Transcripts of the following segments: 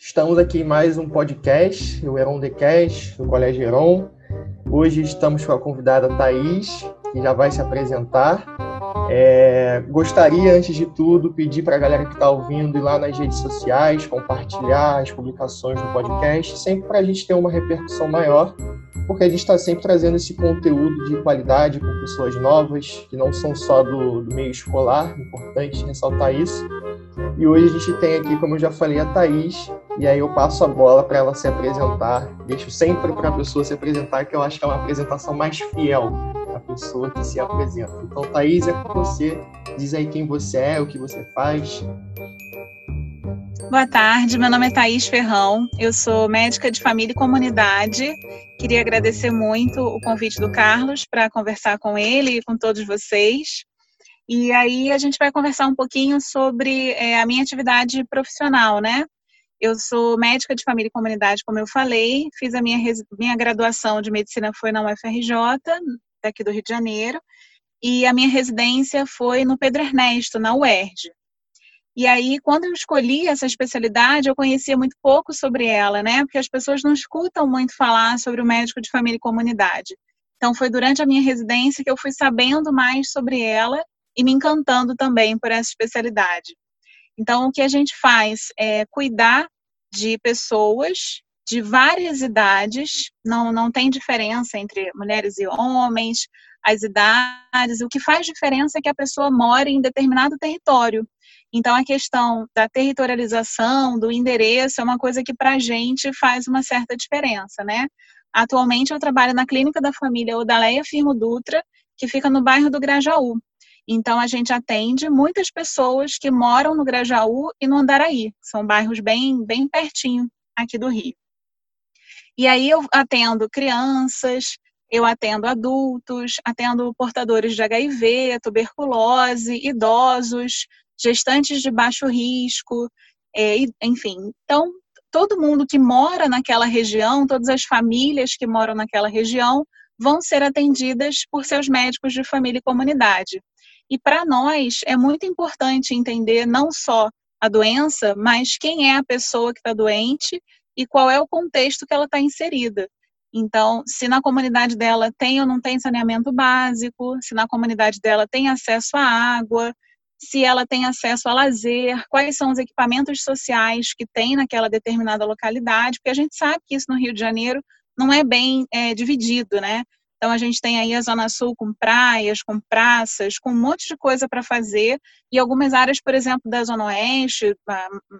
Estamos aqui em mais um podcast, o Heron The Cast, do Colégio Heron. Hoje estamos com a convidada Thaís, que já vai se apresentar. É, gostaria, antes de tudo, pedir para a galera que está ouvindo ir lá nas redes sociais, compartilhar as publicações do podcast, sempre para a gente ter uma repercussão maior, porque a gente está sempre trazendo esse conteúdo de qualidade com pessoas novas, que não são só do, do meio escolar, importante ressaltar isso. E hoje a gente tem aqui, como eu já falei, a Thaís, e aí eu passo a bola para ela se apresentar. Deixo sempre para a pessoa se apresentar, que eu acho que é uma apresentação mais fiel a pessoa que se apresenta. Então, Thaís, é com você. Diz aí quem você é, o que você faz. Boa tarde, meu nome é Thaís Ferrão, eu sou médica de família e comunidade. Queria agradecer muito o convite do Carlos para conversar com ele e com todos vocês. E aí a gente vai conversar um pouquinho sobre é, a minha atividade profissional, né? Eu sou médica de família e comunidade, como eu falei, fiz a minha, minha graduação de medicina foi na UFRJ, daqui do Rio de Janeiro, e a minha residência foi no Pedro Ernesto, na UERJ. E aí, quando eu escolhi essa especialidade, eu conhecia muito pouco sobre ela, né? Porque as pessoas não escutam muito falar sobre o médico de família e comunidade. Então, foi durante a minha residência que eu fui sabendo mais sobre ela e me encantando também por essa especialidade. Então, o que a gente faz é cuidar de pessoas de várias idades, não, não tem diferença entre mulheres e homens, as idades, o que faz diferença é que a pessoa mora em determinado território. Então, a questão da territorialização, do endereço, é uma coisa que para a gente faz uma certa diferença, né? Atualmente, eu trabalho na Clínica da Família Odaleia Firmo Dutra, que fica no bairro do Grajaú. Então, a gente atende muitas pessoas que moram no Grajaú e no Andaraí. São bairros bem, bem pertinho aqui do Rio. E aí eu atendo crianças, eu atendo adultos, atendo portadores de HIV, tuberculose, idosos, gestantes de baixo risco, é, enfim. Então, todo mundo que mora naquela região, todas as famílias que moram naquela região, vão ser atendidas por seus médicos de família e comunidade. E para nós é muito importante entender não só a doença, mas quem é a pessoa que está doente e qual é o contexto que ela está inserida. Então, se na comunidade dela tem ou não tem saneamento básico, se na comunidade dela tem acesso à água, se ela tem acesso a lazer, quais são os equipamentos sociais que tem naquela determinada localidade, porque a gente sabe que isso no Rio de Janeiro não é bem é, dividido, né? Então, a gente tem aí a Zona Sul com praias, com praças, com um monte de coisa para fazer, e algumas áreas, por exemplo, da Zona Oeste,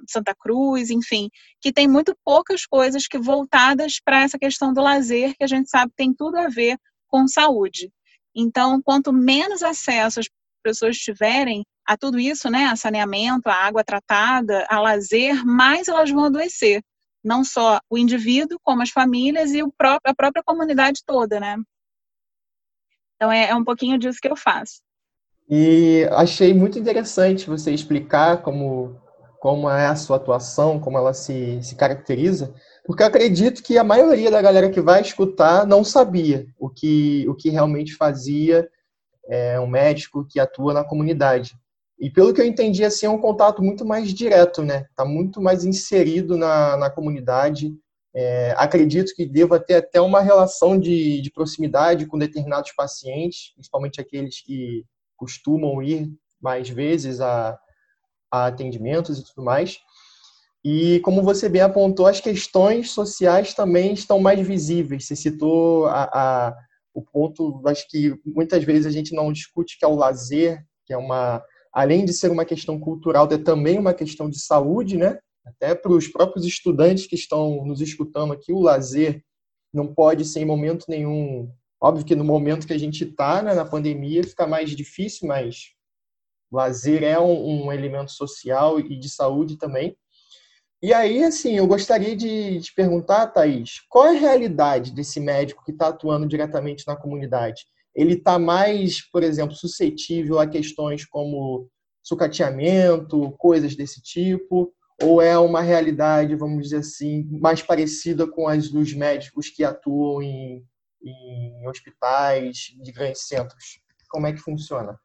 Santa Cruz, enfim, que tem muito poucas coisas que voltadas para essa questão do lazer, que a gente sabe tem tudo a ver com saúde. Então, quanto menos acesso as pessoas tiverem a tudo isso, né, a saneamento, a água tratada, a lazer, mais elas vão adoecer. Não só o indivíduo, como as famílias e o próprio, a própria comunidade toda, né? Então é, é um pouquinho disso que eu faço. E achei muito interessante você explicar como, como é a sua atuação, como ela se, se caracteriza, porque eu acredito que a maioria da galera que vai escutar não sabia o que, o que realmente fazia é, um médico que atua na comunidade. E pelo que eu entendi, assim, é um contato muito mais direto, né? Está muito mais inserido na, na comunidade, é, acredito que deva ter até uma relação de, de proximidade com determinados pacientes, principalmente aqueles que costumam ir mais vezes a, a atendimentos e tudo mais. E como você bem apontou, as questões sociais também estão mais visíveis. Você citou a, a, o ponto, acho que muitas vezes a gente não discute, que é o lazer, que é uma, além de ser uma questão cultural, é também uma questão de saúde, né? Até para os próprios estudantes que estão nos escutando aqui, o lazer não pode ser em momento nenhum. Óbvio que no momento que a gente está né, na pandemia fica mais difícil, mas lazer é um, um, elemento social e de saúde também. E aí, assim, eu gostaria de te perguntar, Thaís, qual é a realidade desse médico que está atuando diretamente na comunidade? Ele está mais, por exemplo, suscetível a questões como sucateamento, coisas desse tipo, ou é uma realidade, vamos dizer assim, mais parecida com as dos médicos que atuam em, em hospitais de grandes centros? Como é que funciona?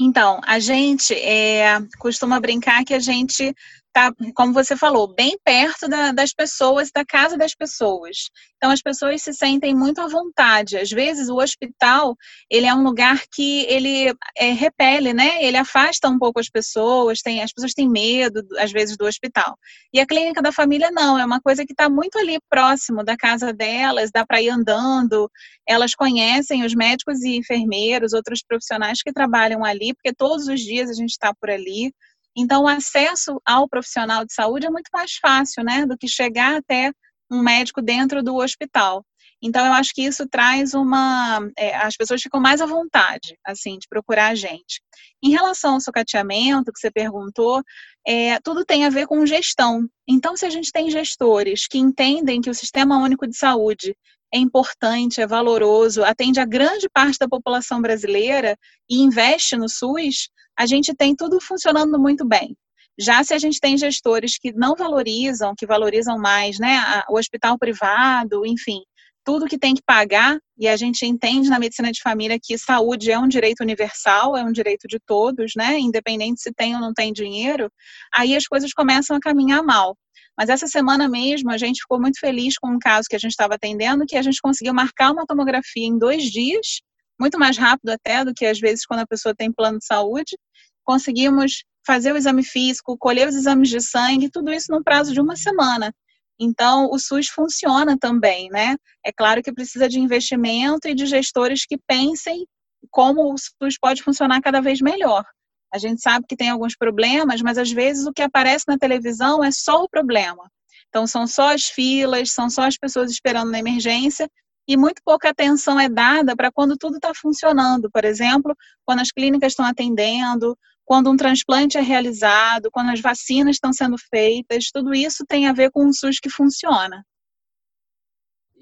Então, a gente é, costuma brincar que a gente está, como você falou, bem perto da, das pessoas, da casa das pessoas. Então as pessoas se sentem muito à vontade. Às vezes o hospital ele é um lugar que ele é, repele, né? Ele afasta um pouco as pessoas. Tem, as pessoas têm medo às vezes do hospital. E a clínica da família não. É uma coisa que está muito ali próximo da casa delas. Dá para ir andando. Elas conhecem os médicos e enfermeiros, outros profissionais que trabalham ali, porque todos os dias a gente está por ali. Então, o acesso ao profissional de saúde é muito mais fácil, né, do que chegar até um médico dentro do hospital. Então, eu acho que isso traz uma. É, as pessoas ficam mais à vontade, assim, de procurar a gente. Em relação ao sucateamento, que você perguntou, é, tudo tem a ver com gestão. Então, se a gente tem gestores que entendem que o Sistema Único de Saúde é importante, é valoroso, atende a grande parte da população brasileira e investe no SUS, a gente tem tudo funcionando muito bem. Já se a gente tem gestores que não valorizam, que valorizam mais, né, o hospital privado, enfim, tudo que tem que pagar, e a gente entende na medicina de família que saúde é um direito universal, é um direito de todos, né, independente se tem ou não tem dinheiro, aí as coisas começam a caminhar mal. Mas essa semana mesmo a gente ficou muito feliz com um caso que a gente estava atendendo, que a gente conseguiu marcar uma tomografia em dois dias, muito mais rápido até do que às vezes quando a pessoa tem plano de saúde. Conseguimos fazer o exame físico, colher os exames de sangue, tudo isso num prazo de uma semana. Então, o SUS funciona também, né? É claro que precisa de investimento e de gestores que pensem como o SUS pode funcionar cada vez melhor. A gente sabe que tem alguns problemas, mas às vezes o que aparece na televisão é só o problema. Então, são só as filas, são só as pessoas esperando na emergência e muito pouca atenção é dada para quando tudo está funcionando. Por exemplo, quando as clínicas estão atendendo, quando um transplante é realizado, quando as vacinas estão sendo feitas, tudo isso tem a ver com um SUS que funciona.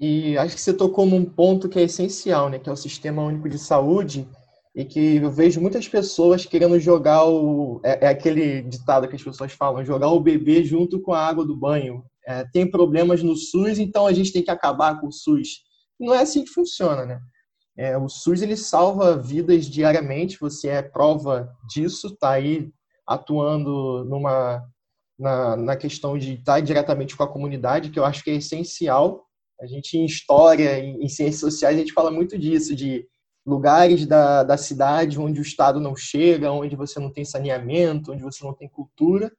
E acho que você tocou num ponto que é essencial, né, que é o Sistema Único de Saúde, e que eu vejo muitas pessoas querendo jogar o. É, é aquele ditado que as pessoas falam: jogar o bebê junto com a água do banho. É, tem problemas no SUS, então a gente tem que acabar com o SUS. Não é assim que funciona, né? É, o SUS ele salva vidas diariamente, você é prova disso, está aí atuando numa, na, na questão de estar diretamente com a comunidade, que eu acho que é essencial. A gente, em história, em, em ciências sociais, a gente fala muito disso, de lugares da, da cidade onde o Estado não chega, onde você não tem saneamento, onde você não tem cultura.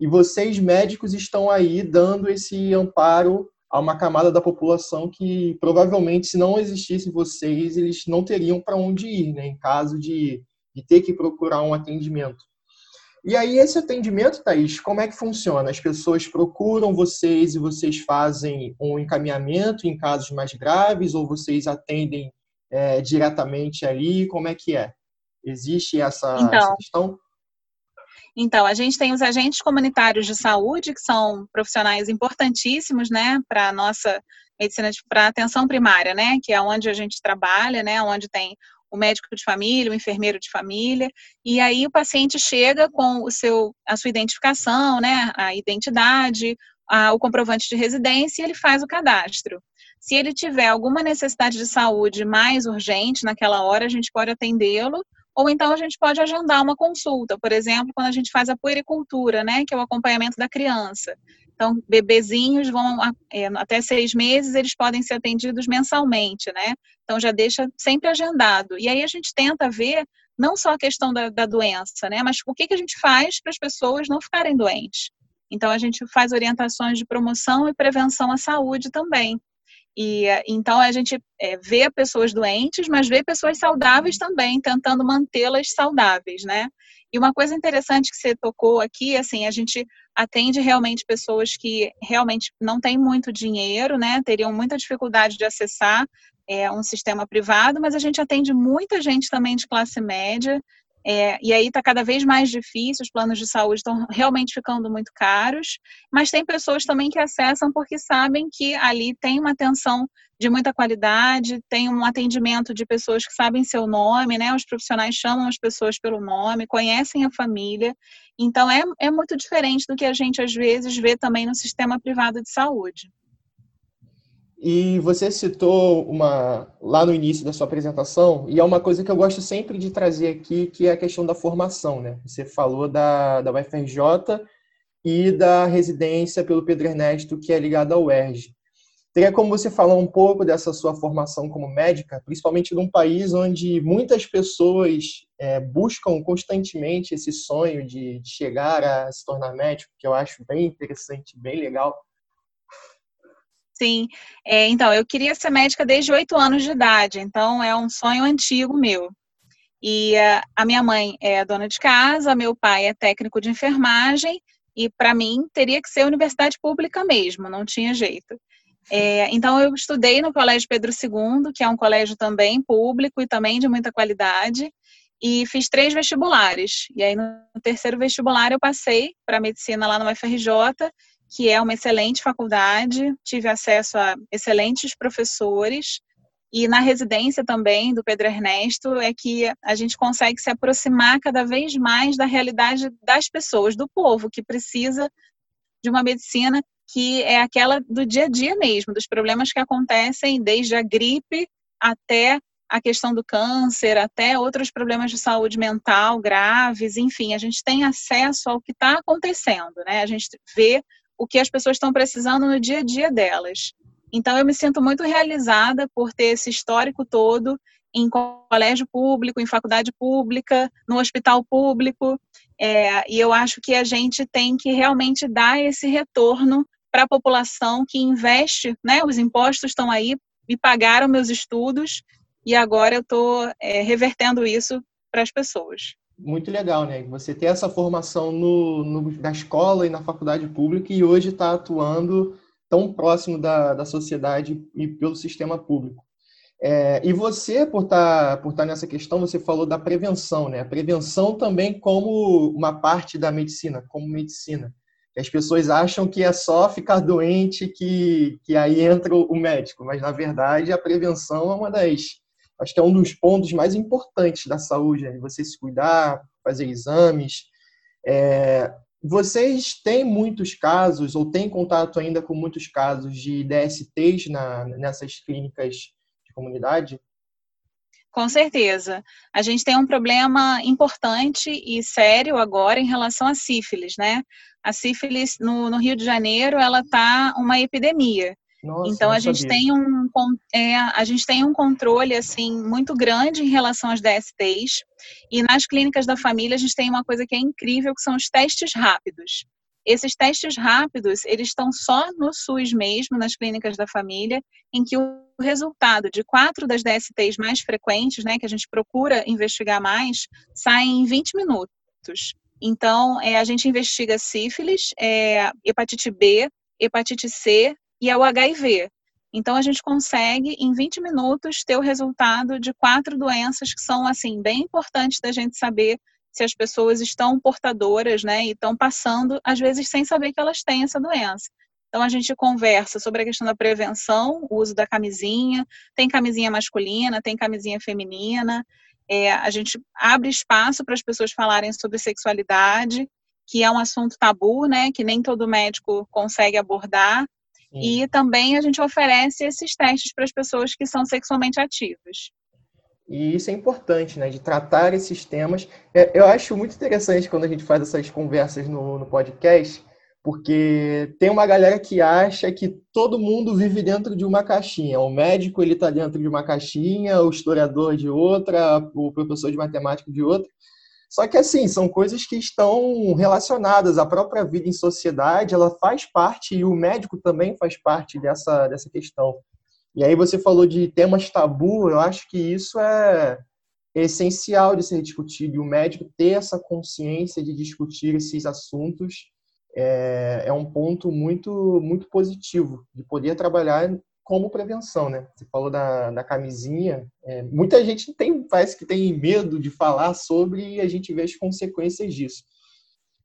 E vocês, médicos, estão aí dando esse amparo a uma camada da população que provavelmente, se não existissem vocês, eles não teriam para onde ir, né, em caso de, de ter que procurar um atendimento. E aí, esse atendimento, Thaís, como é que funciona? As pessoas procuram vocês e vocês fazem um encaminhamento em casos mais graves ou vocês atendem é, diretamente ali? Como é que é? Existe essa, então, essa questão? Então, a gente tem os agentes comunitários de saúde, que são profissionais importantíssimos, né, para a nossa medicina, para atenção primária, né, que é onde a gente trabalha, né, onde tem o médico de família, o enfermeiro de família, e aí o paciente chega com o seu, a sua identificação, né, a identidade, a, o comprovante de residência e ele faz o cadastro. Se ele tiver alguma necessidade de saúde mais urgente naquela hora, a gente pode atendê-lo, ou então a gente pode agendar uma consulta, por exemplo, quando a gente faz a puericultura, né, que é o acompanhamento da criança. Então, bebezinhos vão é, até seis meses, eles podem ser atendidos mensalmente, né? Então já deixa sempre agendado. E aí a gente tenta ver não só a questão da, da doença, né? Mas o que, que a gente faz para as pessoas não ficarem doentes. Então a gente faz orientações de promoção e prevenção à saúde também. E então a gente é, vê pessoas doentes, mas vê pessoas saudáveis também, tentando mantê-las saudáveis, né? E uma coisa interessante que você tocou aqui, assim, a gente atende realmente pessoas que realmente não têm muito dinheiro, né? Teriam muita dificuldade de acessar é, um sistema privado, mas a gente atende muita gente também de classe média é, e aí está cada vez mais difícil, os planos de saúde estão realmente ficando muito caros, mas tem pessoas também que acessam porque sabem que ali tem uma atenção de muita qualidade, tem um atendimento de pessoas que sabem seu nome, né? Os profissionais chamam as pessoas pelo nome, conhecem a família. Então é, é muito diferente do que a gente às vezes vê também no sistema privado de saúde. E você citou uma lá no início da sua apresentação, e é uma coisa que eu gosto sempre de trazer aqui, que é a questão da formação, né? Você falou da, da UFRJ e da residência pelo Pedro Ernesto, que é ligada ao UERJ. Teria como você falar um pouco dessa sua formação como médica, principalmente num país onde muitas pessoas é, buscam constantemente esse sonho de, de chegar a se tornar médico, que eu acho bem interessante, bem legal. Sim, é, então, eu queria ser médica desde oito anos de idade, então é um sonho antigo meu. E uh, a minha mãe é dona de casa, meu pai é técnico de enfermagem, e para mim teria que ser universidade pública mesmo, não tinha jeito. É, então eu estudei no Colégio Pedro II, que é um colégio também público e também de muita qualidade, e fiz três vestibulares. E aí no terceiro vestibular eu passei para medicina lá no UFRJ que é uma excelente faculdade, tive acesso a excelentes professores. E na residência também do Pedro Ernesto é que a gente consegue se aproximar cada vez mais da realidade das pessoas, do povo que precisa de uma medicina que é aquela do dia a dia mesmo, dos problemas que acontecem desde a gripe até a questão do câncer, até outros problemas de saúde mental graves, enfim, a gente tem acesso ao que está acontecendo, né? A gente vê o que as pessoas estão precisando no dia a dia delas. Então, eu me sinto muito realizada por ter esse histórico todo em colégio público, em faculdade pública, no hospital público, é, e eu acho que a gente tem que realmente dar esse retorno para a população que investe, né? Os impostos estão aí, me pagaram meus estudos e agora eu estou é, revertendo isso para as pessoas muito legal, né? Você ter essa formação no, no, na escola e na faculdade pública e hoje está atuando tão próximo da, da sociedade e pelo sistema público. É, e você, por estar tá, por tá nessa questão, você falou da prevenção, né? A prevenção também como uma parte da medicina, como medicina. As pessoas acham que é só ficar doente que, que aí entra o médico, mas na verdade a prevenção é uma das acho que é um dos pontos mais importantes da saúde, né? você se cuidar, fazer exames. É, vocês têm muitos casos, ou têm contato ainda com muitos casos de DSTs na, nessas clínicas de comunidade? Com certeza. A gente tem um problema importante e sério agora em relação à sífilis, né? A sífilis no, no Rio de Janeiro, ela está uma epidemia. Nossa, então a gente tem um é, a gente tem um controle assim muito grande em relação às DSTs e nas clínicas da família a gente tem uma coisa que é incrível que são os testes rápidos. Esses testes rápidos eles estão só no SUS mesmo nas clínicas da família em que o resultado de quatro das DSTs mais frequentes, né, que a gente procura investigar mais, sai em 20 minutos. Então, é, a gente investiga sífilis, é, hepatite B, hepatite C, e é o HIV. Então a gente consegue em 20 minutos ter o resultado de quatro doenças que são assim bem importantes da gente saber se as pessoas estão portadoras, né, e estão passando às vezes sem saber que elas têm essa doença. Então a gente conversa sobre a questão da prevenção, o uso da camisinha, tem camisinha masculina, tem camisinha feminina. É, a gente abre espaço para as pessoas falarem sobre sexualidade, que é um assunto tabu, né, que nem todo médico consegue abordar. Sim. E também a gente oferece esses testes para as pessoas que são sexualmente ativas. E isso é importante, né? De tratar esses temas. É, eu acho muito interessante quando a gente faz essas conversas no, no podcast, porque tem uma galera que acha que todo mundo vive dentro de uma caixinha. O médico ele está dentro de uma caixinha, o historiador de outra, o professor de matemática de outra. Só que, assim, são coisas que estão relacionadas. à própria vida em sociedade, ela faz parte, e o médico também faz parte dessa, dessa questão. E aí você falou de temas tabu, eu acho que isso é essencial de ser discutido. E o médico ter essa consciência de discutir esses assuntos é, é um ponto muito, muito positivo, de poder trabalhar como prevenção, né? Você falou da, da camisinha. É, muita gente tem, parece que tem medo de falar sobre e a gente vê as consequências disso.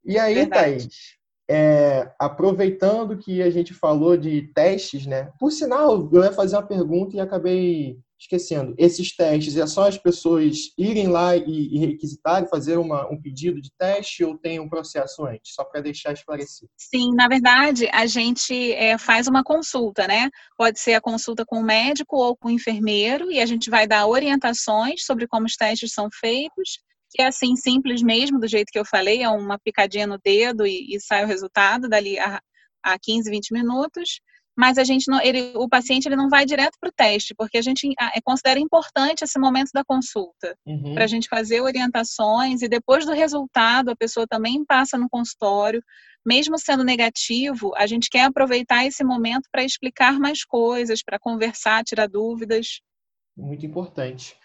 E aí, Verdade. Thaís, é, aproveitando que a gente falou de testes, né? Por sinal, eu ia fazer uma pergunta e acabei esquecendo, esses testes é só as pessoas irem lá e, e requisitarem, fazer uma, um pedido de teste ou tem um processo antes? Só para deixar esclarecido. Sim, na verdade, a gente é, faz uma consulta, né? Pode ser a consulta com o médico ou com o enfermeiro e a gente vai dar orientações sobre como os testes são feitos que é assim simples mesmo, do jeito que eu falei, é uma picadinha no dedo e, e sai o resultado dali a, a 15, 20 minutos mas a gente não, ele, o paciente ele não vai direto para o teste, porque a gente é, considera importante esse momento da consulta, uhum. para a gente fazer orientações e depois do resultado a pessoa também passa no consultório, mesmo sendo negativo, a gente quer aproveitar esse momento para explicar mais coisas, para conversar, tirar dúvidas. Muito importante.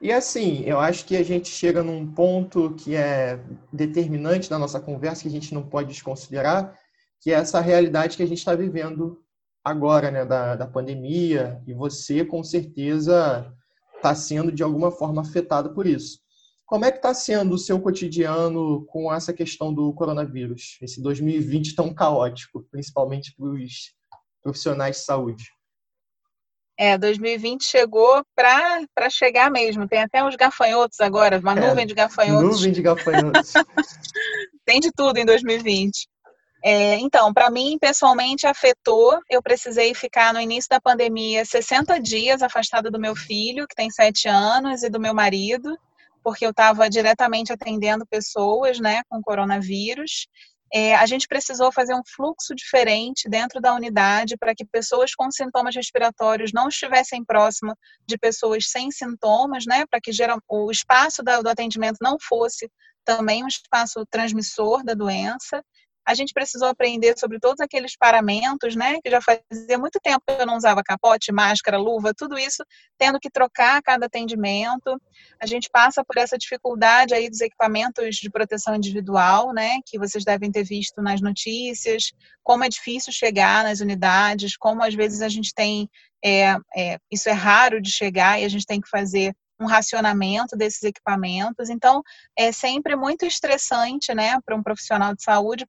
E assim, eu acho que a gente chega num ponto que é determinante da nossa conversa, que a gente não pode desconsiderar, que é essa realidade que a gente está vivendo agora, né, da, da pandemia, e você com certeza está sendo de alguma forma afetado por isso. Como é que está sendo o seu cotidiano com essa questão do coronavírus, esse 2020 tão caótico, principalmente para os profissionais de saúde? É, 2020 chegou para chegar mesmo. Tem até uns gafanhotos agora, uma é, nuvem de gafanhotos. Nuvem de gafanhotos. Tem de tudo em 2020. É, então, para mim, pessoalmente, afetou. Eu precisei ficar no início da pandemia 60 dias afastada do meu filho, que tem 7 anos, e do meu marido, porque eu estava diretamente atendendo pessoas né, com coronavírus. É, a gente precisou fazer um fluxo diferente dentro da unidade para que pessoas com sintomas respiratórios não estivessem próximo de pessoas sem sintomas, né, para que geral, o espaço do atendimento não fosse também um espaço transmissor da doença a gente precisou aprender sobre todos aqueles paramentos, né? Que já fazia muito tempo que eu não usava capote, máscara, luva, tudo isso, tendo que trocar cada atendimento. A gente passa por essa dificuldade aí dos equipamentos de proteção individual, né? Que vocês devem ter visto nas notícias, como é difícil chegar nas unidades, como às vezes a gente tem. É, é, isso é raro de chegar e a gente tem que fazer um racionamento desses equipamentos. Então, é sempre muito estressante, né, para um profissional de saúde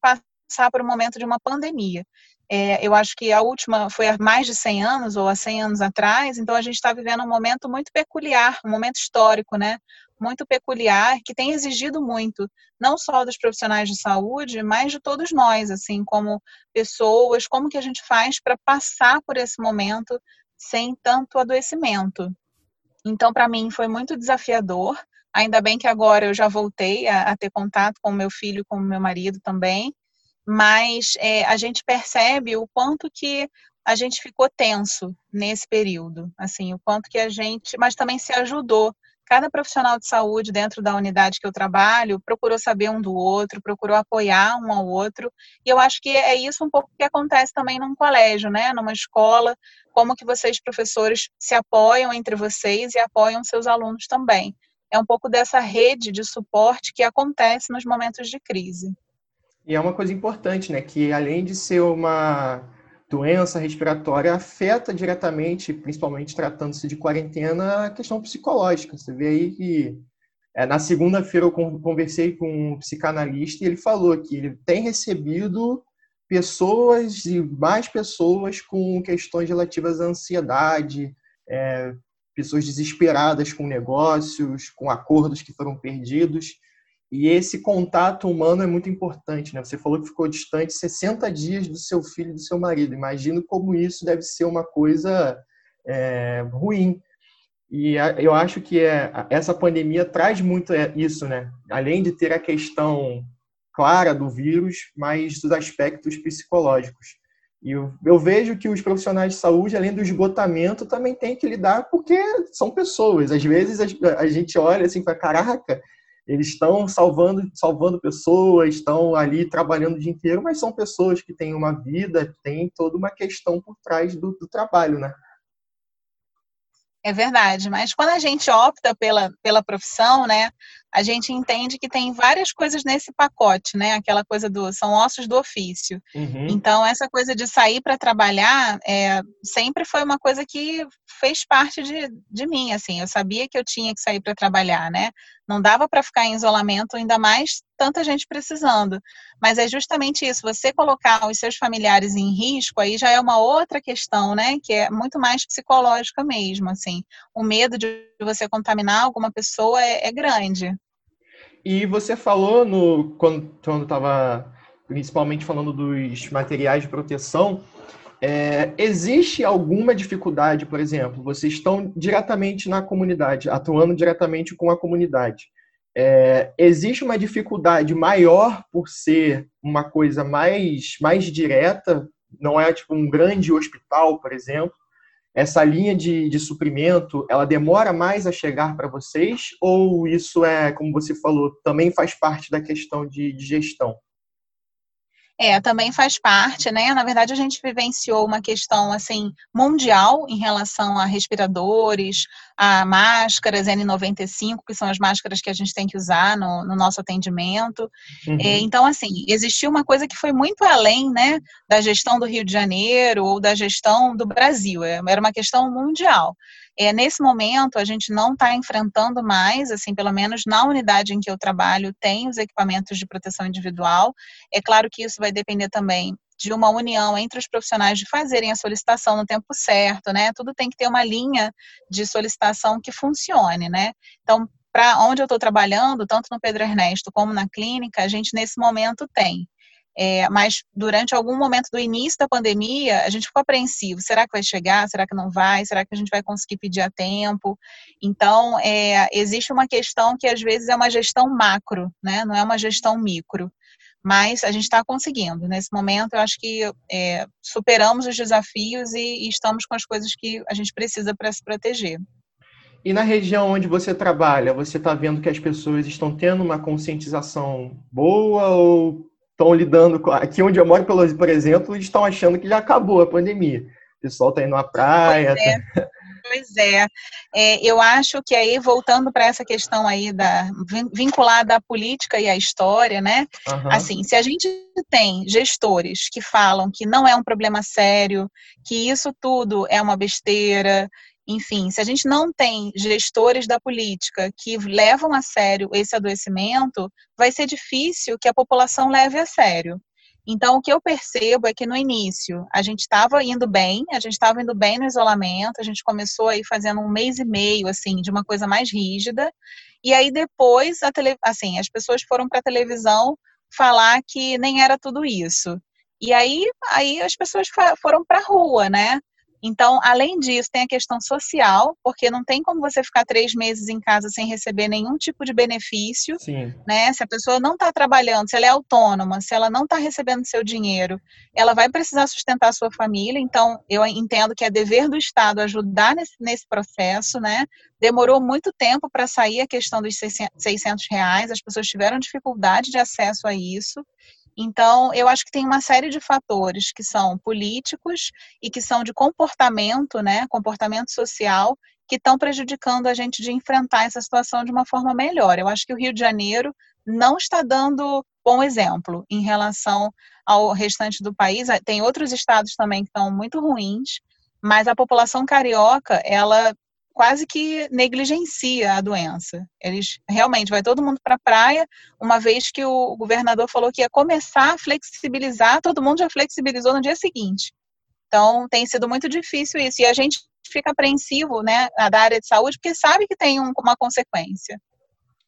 passar por um momento de uma pandemia. É, eu acho que a última foi há mais de 100 anos, ou há 100 anos atrás, então a gente está vivendo um momento muito peculiar, um momento histórico, né? Muito peculiar, que tem exigido muito, não só dos profissionais de saúde, mas de todos nós, assim, como pessoas, como que a gente faz para passar por esse momento sem tanto adoecimento. Então, para mim, foi muito desafiador. Ainda bem que agora eu já voltei a, a ter contato com meu filho, com meu marido também mas é, a gente percebe o quanto que a gente ficou tenso nesse período, assim, o quanto que a gente, mas também se ajudou. Cada profissional de saúde dentro da unidade que eu trabalho procurou saber um do outro, procurou apoiar um ao outro, e eu acho que é isso um pouco que acontece também num colégio, né, numa escola, como que vocês professores se apoiam entre vocês e apoiam seus alunos também. É um pouco dessa rede de suporte que acontece nos momentos de crise. E é uma coisa importante, né? Que além de ser uma doença respiratória, afeta diretamente, principalmente tratando-se de quarentena, a questão psicológica. Você vê aí que é, na segunda-feira eu conversei com um psicanalista e ele falou que ele tem recebido pessoas e mais pessoas com questões relativas à ansiedade, é, pessoas desesperadas com negócios, com acordos que foram perdidos. E esse contato humano é muito importante, né? Você falou que ficou distante 60 dias do seu filho e do seu marido. Imagino como isso deve ser uma coisa é, ruim. E eu acho que é, essa pandemia traz muito é, isso, né? Além de ter a questão clara do vírus, mas dos aspectos psicológicos. E eu, eu vejo que os profissionais de saúde, além do esgotamento, também têm que lidar porque são pessoas. Às vezes a, a gente olha assim para caraca, eles estão salvando, salvando pessoas, estão ali trabalhando o dia inteiro, mas são pessoas que têm uma vida, tem toda uma questão por trás do, do trabalho, né? É verdade, mas quando a gente opta pela, pela profissão, né, a gente entende que tem várias coisas nesse pacote, né? Aquela coisa do são ossos do ofício. Uhum. Então essa coisa de sair para trabalhar é, sempre foi uma coisa que fez parte de, de mim, assim. Eu sabia que eu tinha que sair para trabalhar, né? Não dava para ficar em isolamento, ainda mais tanta gente precisando. Mas é justamente isso, você colocar os seus familiares em risco, aí já é uma outra questão, né? Que é muito mais psicológica mesmo, assim. O medo de você contaminar alguma pessoa é, é grande. E você falou no quando estava principalmente falando dos materiais de proteção, é, existe alguma dificuldade, por exemplo, vocês estão diretamente na comunidade, atuando diretamente com a comunidade. é, existe uma dificuldade maior por ser uma coisa mais, mais direta, não é tipo um grande hospital, por exemplo. Essa linha de, de suprimento, ela demora mais a chegar para vocês? Ou isso é, como você falou, também faz parte da questão de, de gestão? É, também faz parte, né? Na verdade, a gente vivenciou uma questão assim mundial em relação a respiradores, a máscaras N95, que são as máscaras que a gente tem que usar no, no nosso atendimento. Uhum. É, então, assim, existiu uma coisa que foi muito além, né, da gestão do Rio de Janeiro ou da gestão do Brasil. É, era uma questão mundial. É, nesse momento, a gente não está enfrentando mais, assim, pelo menos na unidade em que eu trabalho, tem os equipamentos de proteção individual. É claro que isso vai depender também de uma união entre os profissionais de fazerem a solicitação no tempo certo, né? Tudo tem que ter uma linha de solicitação que funcione, né? Então, para onde eu estou trabalhando, tanto no Pedro Ernesto como na clínica, a gente nesse momento tem. É, mas durante algum momento do início da pandemia, a gente ficou apreensivo: será que vai chegar? Será que não vai? Será que a gente vai conseguir pedir a tempo? Então, é, existe uma questão que às vezes é uma gestão macro, né? não é uma gestão micro. Mas a gente está conseguindo. Nesse momento, eu acho que é, superamos os desafios e, e estamos com as coisas que a gente precisa para se proteger. E na região onde você trabalha, você está vendo que as pessoas estão tendo uma conscientização boa ou estão lidando com. Aqui onde eu moro, por exemplo, eles estão achando que já acabou a pandemia. O pessoal está indo à praia. Pois é. Tá... Pois é. é. eu acho que aí, voltando para essa questão aí da vinculada à política e à história, né? Uhum. Assim, se a gente tem gestores que falam que não é um problema sério, que isso tudo é uma besteira, enfim, se a gente não tem gestores da política que levam a sério esse adoecimento, vai ser difícil que a população leve a sério. Então, o que eu percebo é que no início a gente estava indo bem, a gente estava indo bem no isolamento, a gente começou aí fazendo um mês e meio, assim, de uma coisa mais rígida, e aí depois, a tele, assim, as pessoas foram para a televisão falar que nem era tudo isso. E aí, aí as pessoas foram para a rua, né? Então, além disso, tem a questão social, porque não tem como você ficar três meses em casa sem receber nenhum tipo de benefício, Sim. né? Se a pessoa não está trabalhando, se ela é autônoma, se ela não está recebendo seu dinheiro, ela vai precisar sustentar a sua família. Então, eu entendo que é dever do Estado ajudar nesse, nesse processo, né? Demorou muito tempo para sair a questão dos 600 reais, as pessoas tiveram dificuldade de acesso a isso. Então, eu acho que tem uma série de fatores que são políticos e que são de comportamento, né, comportamento social, que estão prejudicando a gente de enfrentar essa situação de uma forma melhor. Eu acho que o Rio de Janeiro não está dando bom exemplo em relação ao restante do país. Tem outros estados também que estão muito ruins, mas a população carioca, ela quase que negligencia a doença. Eles realmente vai todo mundo para a praia, uma vez que o governador falou que ia começar a flexibilizar, todo mundo já flexibilizou no dia seguinte. Então tem sido muito difícil isso e a gente fica apreensivo, né, da área de saúde, porque sabe que tem um, uma consequência.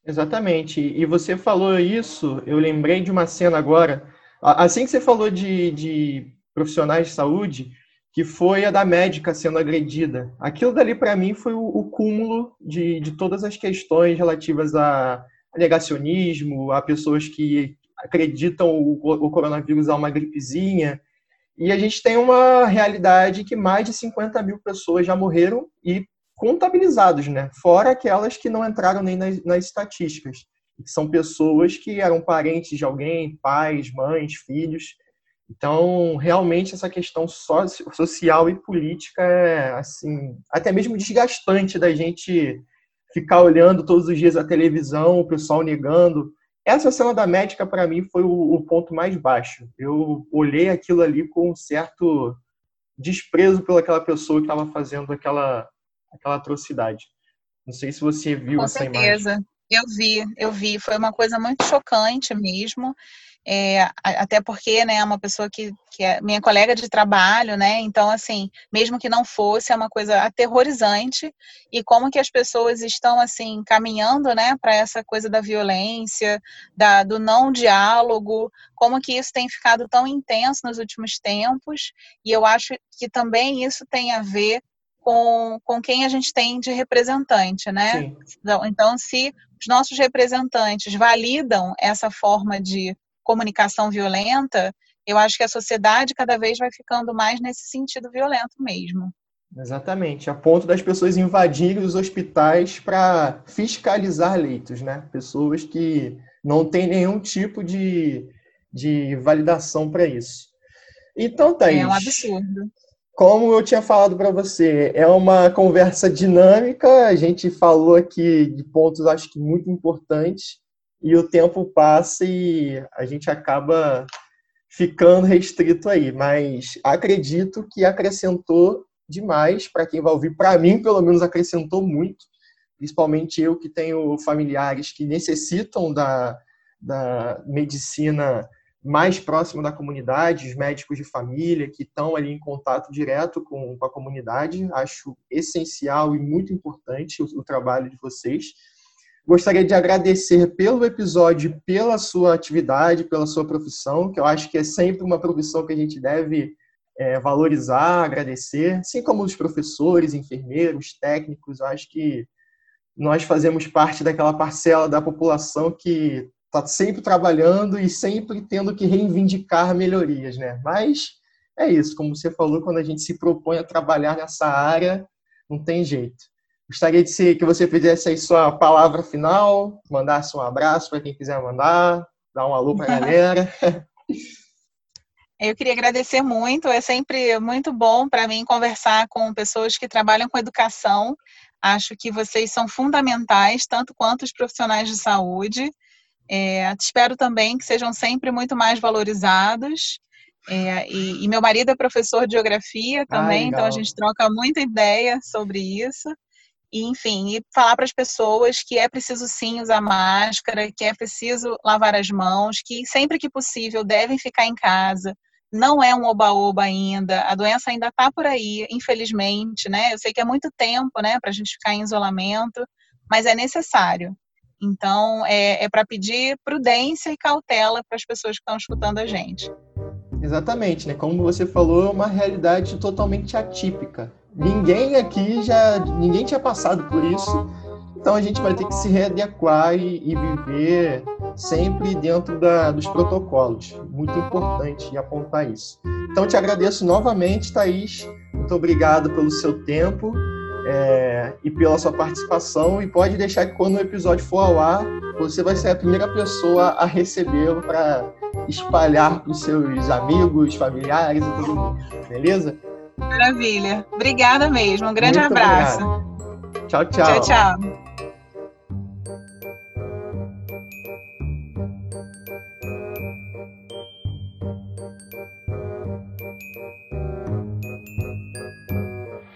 Exatamente. E você falou isso, eu lembrei de uma cena agora. Assim que você falou de, de profissionais de saúde, que foi a da médica sendo agredida. Aquilo dali, para mim, foi o, o cúmulo de, de todas as questões relativas a, negacionismo, a pessoas que acreditam o, o coronavírus a uma gripezinha. E a gente tem uma realidade que mais de 50 mil pessoas já morreram e contabilizados, né? Fora aquelas que não entraram nem nas, nas estatísticas. São pessoas que eram parentes de alguém, pais, mães, filhos, então, realmente, essa questão social e política é, assim, até mesmo desgastante da gente ficar olhando todos os dias a televisão, o pessoal negando. Essa cena da médica, para mim, foi o, o, ponto mais baixo. Eu olhei aquilo ali com um certo desprezo pelaquela pessoa que estava fazendo aquela, aquela atrocidade. Não sei se você viu com essa certeza. imagem. Eu vi, eu vi. Foi uma coisa muito chocante mesmo é, até porque, né, é uma pessoa que, que é minha colega de trabalho, né, então, assim, mesmo que não fosse, é uma coisa aterrorizante, e como que as pessoas estão, assim, caminhando, né, para essa coisa da violência, da, do não diálogo, como que isso tem ficado tão intenso nos últimos tempos, e eu acho que também isso tem a ver com, com quem a gente tem de representante, né? Sim. Então, então, se os nossos representantes validam essa forma de comunicação violenta, eu acho que a sociedade cada vez vai ficando mais nesse sentido violento mesmo. Exatamente, a ponto das pessoas invadirem os hospitais para fiscalizar leitos, né? Pessoas que não têm nenhum tipo de, de validação para isso. Então, Thaís. É um absurdo. Como eu tinha falado para você, é uma conversa dinâmica, a gente falou aqui de pontos, acho que muito importantes, e o tempo passa e a gente acaba ficando restrito aí, mas acredito que acrescentou demais para quem vai ouvir. Para mim, pelo menos, acrescentou muito, principalmente eu que tenho familiares que necessitam da, da medicina mais próxima da comunidade, os médicos de família que estão ali em contato direto com, com a comunidade. Acho essencial e muito importante o, o trabalho de vocês. Gostaria de agradecer pelo episódio, pela sua atividade, pela sua profissão, que eu acho que é sempre uma profissão que a gente deve é, valorizar, agradecer, assim como os professores, enfermeiros, técnicos. Eu acho que nós fazemos parte daquela parcela da população que está sempre trabalhando e sempre tendo que reivindicar melhorias, né? Mas é isso, como você falou, quando a gente se propõe a trabalhar nessa área, não tem jeito. Gostaria de que você fizesse aí sua palavra final, mandasse um abraço para quem quiser mandar, dar um alô para a galera. Eu queria agradecer muito, é sempre muito bom para mim conversar com pessoas que trabalham com educação. Acho que vocês são fundamentais, tanto quanto os profissionais de saúde. É, espero também que sejam sempre muito mais valorizados. É, e, e, meu marido é professor de geografia também, ah, então a gente troca muita ideia sobre isso. E, enfim, e falar para as pessoas que é preciso sim usar máscara, que é preciso lavar as mãos, que sempre que possível devem ficar em casa, não é um oba-oba ainda, a doença ainda está por aí, infelizmente, né? Eu sei que é muito tempo, né, para a gente ficar em isolamento, mas é necessário. Então, é, é para pedir prudência e cautela para as pessoas que estão escutando a gente. Exatamente, né? Como você falou, é uma realidade totalmente atípica. Ninguém aqui já, ninguém tinha passado por isso então a gente vai ter que se readequar e, e viver sempre dentro da, dos protocolos. Muito importante apontar isso. Então te agradeço novamente, Thaís. Muito obrigado pelo seu tempo é, e pela sua participação. E pode deixar que quando o episódio for ao ar, você vai ser a primeira pessoa a recebê-lo para espalhar para os seus amigos, familiares e mundo. Beleza? Maravilha. Obrigada mesmo. Um grande Muito abraço. Obrigado. Tchau, tchau. Tchau, tchau.